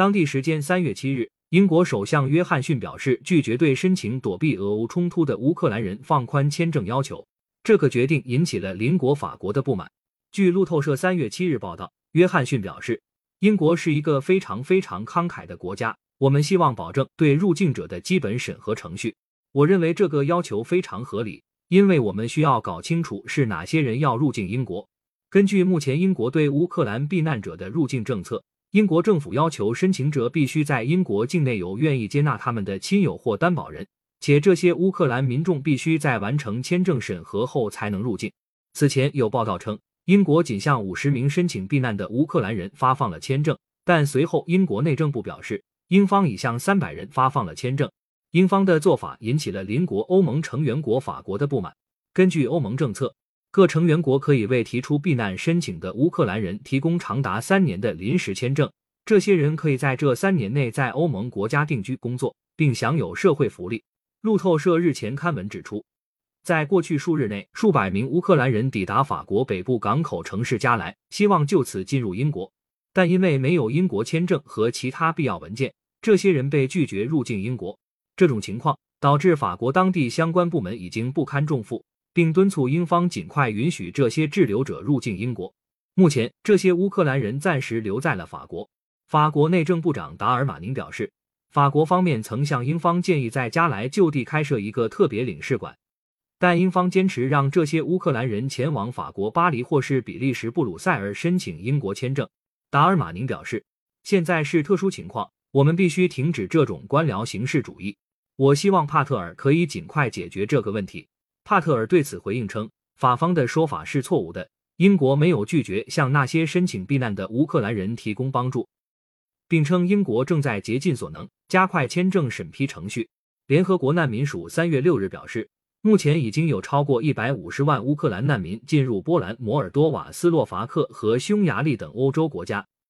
当地时间三月七日，英国首相约翰逊表示拒绝对申请躲避俄乌冲突的乌克兰人放宽签证要求。这个决定引起了邻国法国的不满。据路透社三月七日报道，约翰逊表示，英国是一个非常非常慷慨的国家，我们希望保证对入境者的基本审核程序。我认为这个要求非常合理，因为我们需要搞清楚是哪些人要入境英国。根据目前英国对乌克兰避难者的入境政策，英国政府要求申请者必须在英国境内有愿意接纳他们的亲友或担保人，且这些乌克兰民众必须在完成签证审核后才能入境。此前有报道称，英国仅向五十名申请避难的乌克兰人发放了签证，但随后英国内政部表示，英方已向三百人发放了签证。英方的做法引起了邻国欧盟成员国法国的不满。根据欧盟政策，各成员国可以为提出避难申请的乌克兰人提供长达三年的临时签证。这些人可以在这三年内在欧盟国家定居、工作，并享有社会福利。路透社日前刊文指出，在过去数日内，数百名乌克兰人抵达法国北部港口城市加莱，希望就此进入英国，但因为没有英国签证和其他必要文件，这些人被拒绝入境英国。这种情况导致法国当地相关部门已经不堪重负，并敦促英方尽快允许这些滞留者入境英国。目前，这些乌克兰人暂时留在了法国。法国内政部长达尔马宁表示，法国方面曾向英方建议在加莱就地开设一个特别领事馆，但英方坚持让这些乌克兰人前往法国巴黎或是比利时布鲁塞尔申请英国签证。达尔马宁表示，现在是特殊情况，我们必须停止这种官僚形式主义。我希望帕特尔可以尽快解决这个问题。帕特尔对此回应称，法方的说法是错误的。英国没有拒绝向那些申请避难的乌克兰人提供帮助，并称英国正在竭尽所能加快签证审批程序。联合国难民署三月六日表示，目前已经有超过一百五十万乌克兰难民进入波兰、摩尔多瓦、斯洛伐克和匈牙利等欧洲国家，